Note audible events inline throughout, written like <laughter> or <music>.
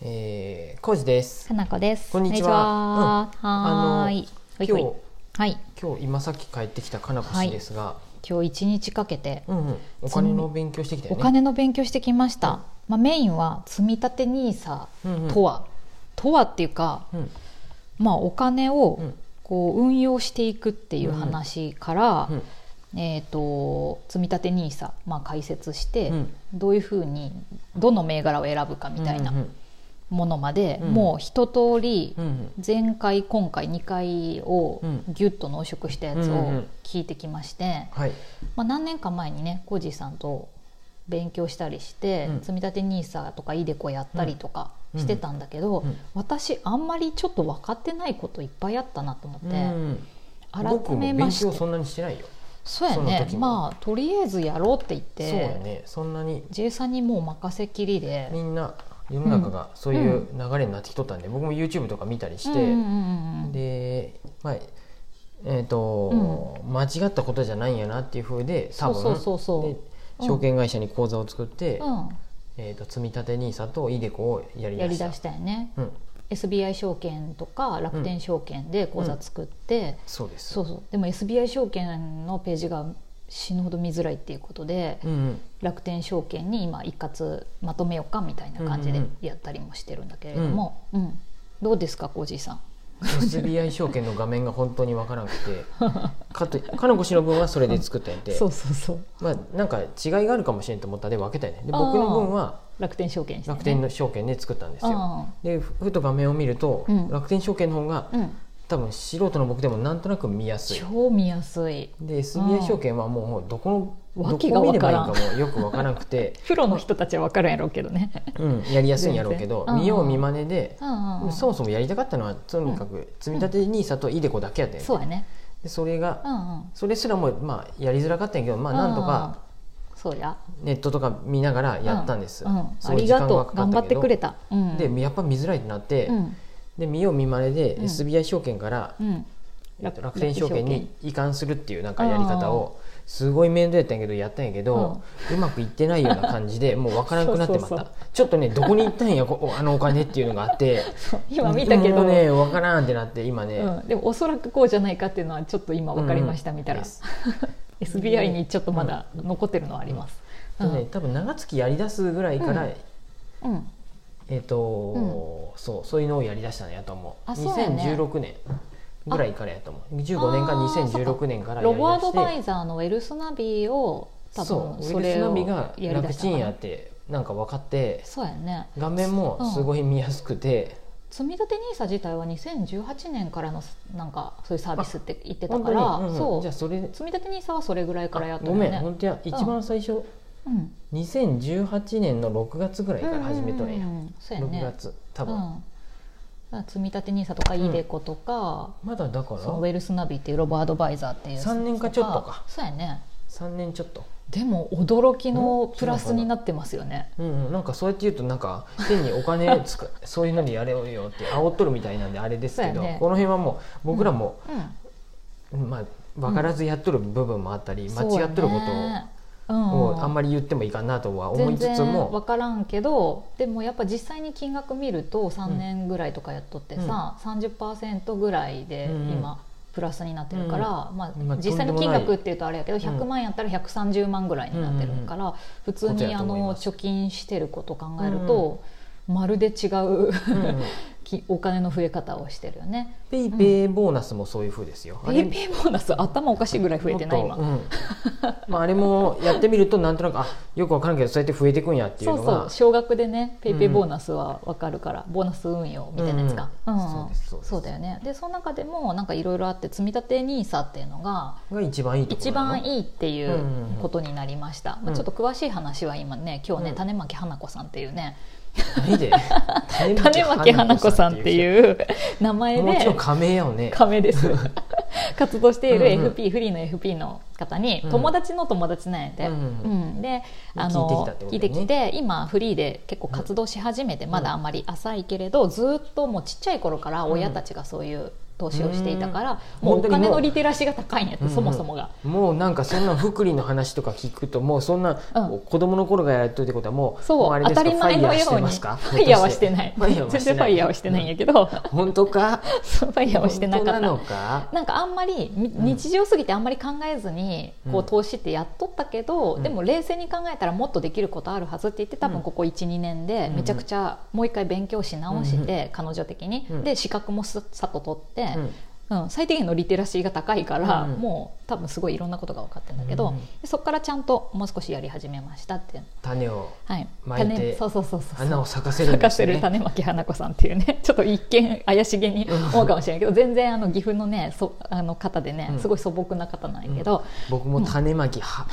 えー、コウジです。かなこです。こんにちは。こんは。はーい。今日はい。今日今さっき帰ってきたかなこ氏ですが、今日一日かけてうんうん、お金の勉強してきたよね。お金の勉強してきました。まあメインは積み立て NISA うんうん。とは、とはっていうか、うん。まあお金をうん。こう運用していくっていう話から、うん。えっ、と積み立て NISA まあ解説して、うん。どういうふうにどの銘柄を選ぶかみたいな。うんうんものまで、うん。もう一通り前回今回2回をうんギュッと濃縮したやつを聞いてきまして、はい。まあ、何年か前にねコージーさんと勉強したりして、うん。積み立て NISA とか iDeCo やったりとかうん。してたんだけど、うん。私あんまりちょっと分かってないこといっぱいあったなと思って、うん。改めまして。勉強そんなにしてないよ。そうやね。まあとりあえずやろうって言っそうやて、ね。そんなに。J さんにもう任せきりで。みんな世の中がそういう流れになってきとったんで、僕も YouTube とか見たりして、で、まあえーと間違ったことじゃないんやなっていうふうで多分証券会社に口座を作って、うん。えー、と積み立て NISA と iDeCo をやりだした。やりだしたよね、うん、SBI 証券とか楽天証券で口座作って、そうです。そうそう。でも SBI 証券のページが死ぬほど見づらいっていうことで、うんうん。楽天証券に今一括まとめようかみたいな感じでやったりもしてるんだけれども、うん。どうですかコージーさん？SBI 証券の画面が本当にわからなくて。<laughs> かとかのこ氏の分はそれで作ったんやて、<laughs> そうそうそう。まあなんか違いがあるかもしれんと思ったんで分けたよね。で僕の分は楽天証券ね、楽天の証券で作ったんですよ。あでふふと画面を見ると、うん。楽天証券の方があうん多分素人の僕でもなんとなく見やすい。超見やすい。で SBI 証券はもうどこのどこを見ればいいわかもよく分からなくて、<laughs> プロの人たちは分かるんやろうけどね、うん、やりやすいんやろうけど見よう見まねでそもそもやりたかったのはとにかく積み立て NISA と iDeCo だけやったん。やそうやね。でそれがうんうん。それすらもまあやりづらかったんやけどまあなんとかそうや。ネットとか見ながらやったんです、うんうん。ありがとう。頑張ってくれた、うん、でやっぱ見づらいってなって、うんで見よう見まねでうん。SBI 証券から、うん、えっと楽天証券に移管するっていうなんかやり方をすごい面倒やったんやけどやったんやけど、うまくいってないような感じで <laughs> もう分からなくなってまった。ちょっとねどこに行ったんやこあのお金っていうのがあって。今見たけど。ね分からんってなって今ね、うん、でもおそらくこうじゃないかっていうのはちょっと今分かりました、見たら SBI にちょっとまだ残ってるのはあります、でね多分長月やりだすぐらいから、うん。うんえっ、と、そうそういうのをやりだしたんやと思う。あそうやね。2016年ぐらいからやと思う。15年かあー2016年からやロりだして。ボアドバイザーのウェルスナビを多そうウェルス分それをナビがやりだ楽ちんやってなんか分かってそうやね。画面もすごい見やすくて、積み立て NISA 自体は2018年からのなんかそういうサービスって言ってたから、うんうん。そう。じゃあそれ積み立て NISA はそれぐらいからやったごよねめん。本当や。一番最初、うん2018年の6月ぐらいから始めとるんや、うんうんうん。そうやね。6月多分、積み立て NISA とかん iDeCo とか、まだだから？そのウェルスナビっていうロボアドバイザーっていう3年かちょっとか。そうやね。3年ちょっと。でも驚きのプラスになってますよね。うんうん、なんかそうやって言うとなんか変にお金つか <laughs> そういうのにやれよって煽っとるみたいなんであれですけど、ね。この辺はもう僕らも、うん。まあ分からずやっとる部分もあったり、間違っとることねを、うん。あんまり言ってもいいかなとは思いつ全然つも分からんけどでもやっぱ実際に金額見ると3年ぐらいとかやっとってさ、30%ぐらいでうん。今プラスになってるから、ままああ、実際の金額っていうとあれやけど100万やったら130万ぐらいになってるから、普通にあの貯金してることを考えると、まるで違う、うんうん <laughs> きお金の増え方をしてるよね。ペイペイボーナスもそういう風ですよ、ペイペイボーナス頭おかしいぐらい増えてない今。うんまあ、あれもやってみるとなんとなくあよくわからんけどそうやって増えていくんやっていうそうのが。そう少額でねペイペイボーナスは分かるから、ボーナス運用みたいなやつか、うん。ん。そうですそうです。そうだよね。でその中でもなんかいろいろあって積み立て NISA っていうのがが一番いい一番いいいっていうんうんううん。ことになりました、まあ、ちょっと詳しい話は今ね今日ね、うん。種まき花子さんっていうね <laughs> 種まき花子さんってういう名前で仮名やよね亀です。<laughs> 活動しているうんうん。FP、フリーの FP の方にうん。友達の友達なんやて、うんうんであ聞いてきの聞いてきて今フリーで結構活動し始めて、まだあんまり浅いけれどずっともうちっちゃい頃から親たちがそういう投資をしていたからうん。もうお金のリテラシーが高いんやって、うん。うんそもそもが。もうなんかそんな福利の話とか聞くともうそんな、うん。子供の頃からやっとるってことはもうそう。当たり前のようにファイヤーはしてない。ファイヤーは全してない。然ファイヤーはしてないんやけど。本当か？ファイヤーはしてなかった。なのか？なんかあんまり日常すぎてあんまり考えずにこううん投資ってやっとったけど、うん。でも冷静に考えたらもっとできることあるはずって言って多分ここ12年でうん。めちゃくちゃもう一回勉強し直して、彼女的に、うん。で資格もささっと取って、うん。うん、最低限のリテラシーが高いから、うん。もう多分すごいいろんなことが分かってるんだけど、うん。でそこからちゃんともう少しやり始めましたって。種をはい、種そうそうそうそう花を咲かせるん咲かせる種まき花子さんっていうね <laughs> ちょっと一見怪しげに思うかもしれないけど全然あの岐阜のねそあの方でねうん。すごい素朴な方なんやけど、僕も種まきは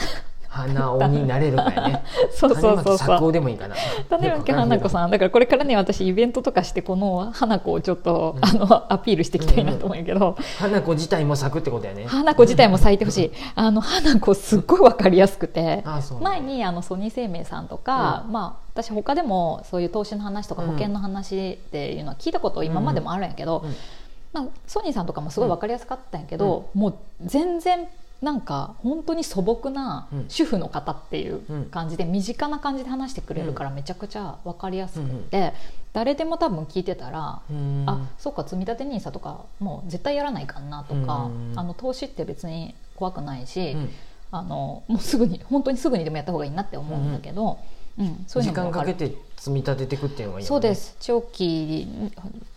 花尾になれるからね。<laughs> そうそうそうそう。王でもいいかな。種まき花子さん。だからこれからね私イベントとかしてこの花子をちょっと、うん。あのアピールしていきたいなと思うんやけど、花子自体も咲くってことやね。花子自体も咲いてほしい。あの花子すっごい分かりやすくて。前にあのソニー生命さんとか、まあ、私他でもそういう投資の話とかうん。保険の話っていうのは聞いたこと今までもあるんやけど、うん。まあ、ソニーさんとかもすごい分かりやすかったんやけど、もう全然なんか本当に素朴なうん。主婦の方っていううん感じで身近な感じで話してくれるからめちゃくちゃ分かりやすくて、誰でも多分聞いてたらうん。あそうか積み立て NISA とかもう絶対やらないかんなとか、うん。あの投資って別に怖くないし、うん。あのもうすぐに本当にすぐにでもやった方がいいなって思うんだけど、うんそういう時間かけて積み立てていくっていうのがいいよね。そうです。長期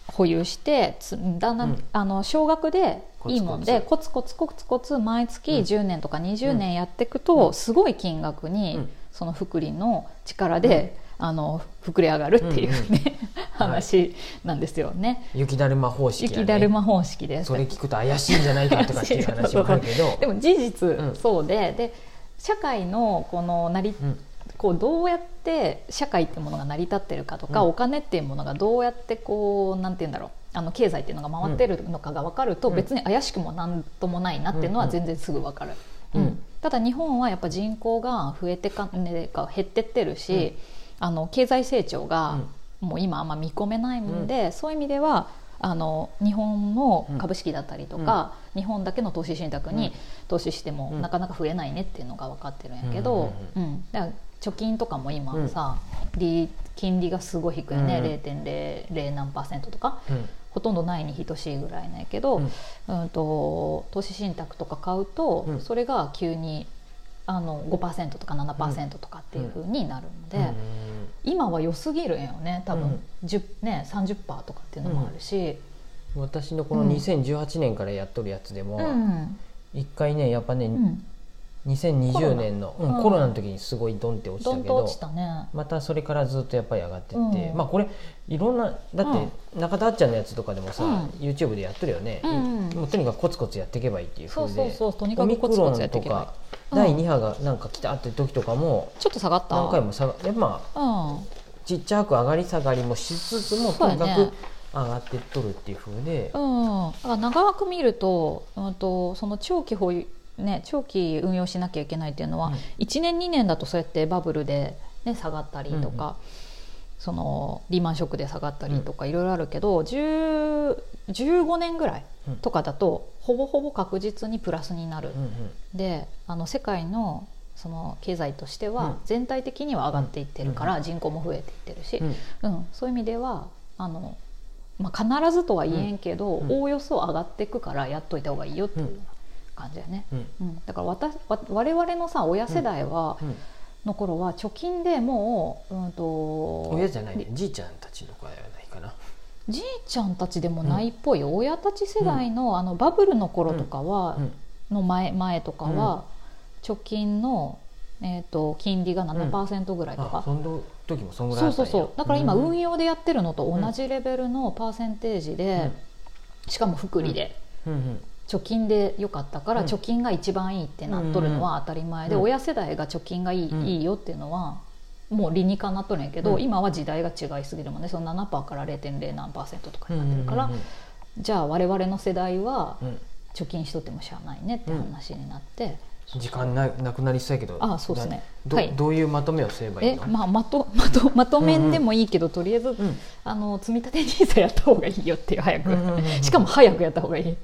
保有してつだんだん、うん。あの少額でいいもんでココツコツコツコツ毎月うん。10年とか20年やっていくと、うん。すごい金額に、うん。その福利の力で、あの膨れ上がるっていうね、話なんですよね。雪だるま方式やね。雪だるま方式で。すそれ聞くと怪しいんじゃないかとかっていう話もあるけど。<laughs> でも事実うん。そうで,、で社会のこの成りうんこうどうやって社会っていうものが成り立ってるかとか、うん。お金っていうものがどうやってこうなんて言うんだろうあの経済っていうのが回ってるのかが分かると、うん。別に怪しくもなんともないなっていうのは全然すぐ分かる、うん。うん。ただ日本はやっぱ人口が増えてか、ね、か減ってってるし、あの経済成長がもう今あんま見込めないもん。で、そういう意味ではあの日本の株式だったりとか、日本だけの投資信託に投資してもうん。なかなか増えないねっていうのが分かってるんやけど、うん。うん。だから貯金とかも今さ、利金利がすごい低いね、うん。0.00何パーセントとか。うん。ほとんどないに等しいぐらいなんやけど、うん。と投資信託とか買うと、うん。それが急にあの5%とか7%とかっていうふうになるので。今は良すぎるんよね。多分、10ね、30%とかっていうのもあるし、うん。私のこの2018年からやっとるやつでもうん。一回ねやっぱねうん2020年のコロナ。うんうん。コロナの時にすごいドンって落ちたけどね。またそれからずっとやっぱり上がってって、うん。まあこれいろんなだって中田あっちゃんのやつとかでもさ、うん。YouTube でやってるよね、もうとにかくコツコツやっていけばいいっていうそう風で。そうそうとにかオミクロンとか、うん。第2波がなんか来たって時とかもちょっと下がった。何回も下がやっぱまあうん。ちっちゃく上がり下がりもしつつもとにかく上がってっとるっていう風で、うん、長く見ると,、うん、とその長期保有ね、長期運用しなきゃいけないっていうのは、うん1年2年だとそうやってバブルで、ね、下がったりとか、そのリーマンショックで下がったりとかいろいろあるけど、10 15年ぐらいとかだとほぼほぼ確実にプラスになる。うんうん。であの世界のその経済としてうん。は全体的には上がっていってるから、人口も増えていってるし、うん。うん、そういう意味ではあの、まあ、必ずとは言えんけど、うん。おおよそ上がっていくからやっといた方がいいよっていう感じだよね。うん。うん、だから私わ我々のさ親世代は、うん。の頃は貯金でもう、うん、と親じゃないね。じいちゃんたちの子はないかな。じいちゃんたちでもないっぽいよ、親たち世代の,、あのバブルの頃とかは、うん。の前前とかは、貯金の、えー、と金利が7%ぐらいとか。あ、その時もそんぐらいそうそうそう。だから今うん運用でやってるのと同じレベルのパーセンテージで、しかも福利で、うん。うん貯金で良かったからうん。貯金が一番いいってなっとるのは当たり前で、うん。親世代が貯金がいい,、うん。いいよっていうのはもう理にかなっとるんやけど、うん。今は時代が違いすぎるもんね。その7%から0.0何パーセントとかになってるから、じゃあ我々の世代は貯金しとってもしゃあないねって話になって、時間ななくなりそうやけどあそうですね。ど,、はい。どういうまとめをすればいいの、えまあ、まと <laughs> まとまとめんでもいいけど、とりあえず、ん。あの積み立て NISA やった方がいいよっていう早く、うんうんうんうん。しかも早くやった方がいい。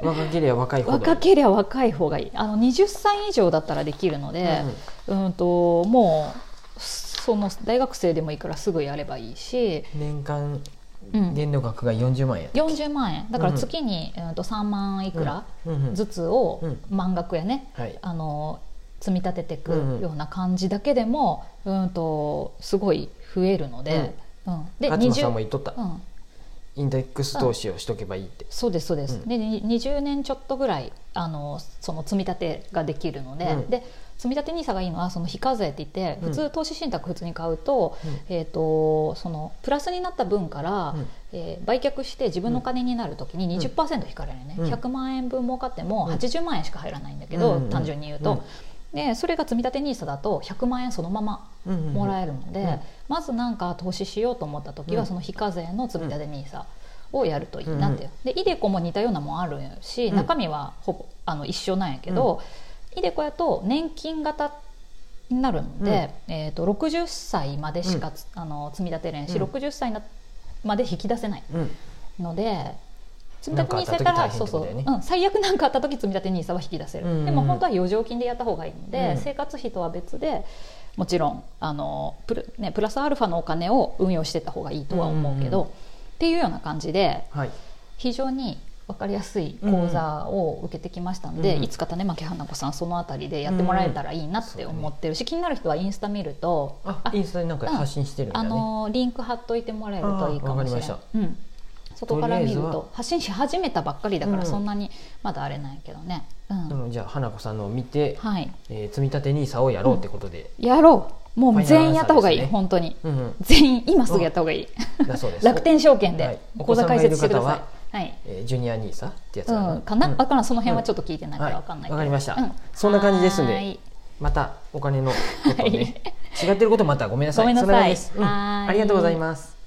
若ければ若いほど若ければ若い方がいい。あの20歳以上だったらできるので、うん、ともうその大学生でもいいからすぐやればいいし、年間うん、限度額が40万円。やった40万円。だから月に、うん、と3万いくらずつをうん。満額やね、はい。あの積み立てていくような感じだけでも、うん、とすごい増えるので,、うん。で勝間さんも言っとった、うん、インデックス投資をしとけばいいって、そうですそうです、うん。でに20年ちょっとぐらいあのその積み立てができるので,、うん。で積み立て NISA がいいのはその非課税って言ってうん普通投資信託普通に買うと,、うん。えー、とそのプラスになった分から、うん。えー売却して自分の金になる時に20%引かれるね、うん。100万円分儲かってもうん。80万円しか入らないんだけど、うん単純に言うと。でそれが積み立て NISA だと100万円そのままうんうんうん。もらえるので、うん。まず何か投資しようと思った時は、うん。その非課税の積み立て NISA をやるといい。なって、でイデコも似たようなもんあるし、うん。中身はほぼあの一緒なんやけど、イデコやと年金型になるので、えー、と60歳までしかつ、あの積み立てれんし、うん。60歳なまで引き出せないうん。ので積み立 NISA やったらそうそう、うん、最悪なんかあった時積み立て NISA は引き出せる、うん。うんうんでも本当は余剰金でやった方がいいので、うん。生活費とは別でもちろんあのプル,、ね、プラスアルファのお金を運用していった方がいいとは思うけど、うんうん。っていうような感じではい。非常に分かりやすい講座を受けてきましたので、うんうん。いつか種まき花子さんそのあたりでやってもらえたらいいなって思ってるし、気になる人はインスタ見るとあインスタになんか発信してるんだあね、のリンク貼っといてもらえるといいかもしれない。うん。そこから見ると発信し始めたばっかりだかうんらそんなにまだあれないけどね。うん。じゃあ花子さんのを見て、はい。えー積み立て NISA をやろうってことで、やろう。もう全員やった方がいい、ファイナル本当に。うんうん。全員今すぐやった方がいい。<laughs> 楽天証券はい。で口座開設してください。はい。えージュニア NISA ってやつうん、かな、うん。わからんその辺はちょっと聞いてないからわかんないけど、はいわかりました。うん。そんな感じですんではーい。またお金のことね、違ってることまたごめんなさい。ごめんなさい。そんな感じです、うん。はーい。ありがとうございます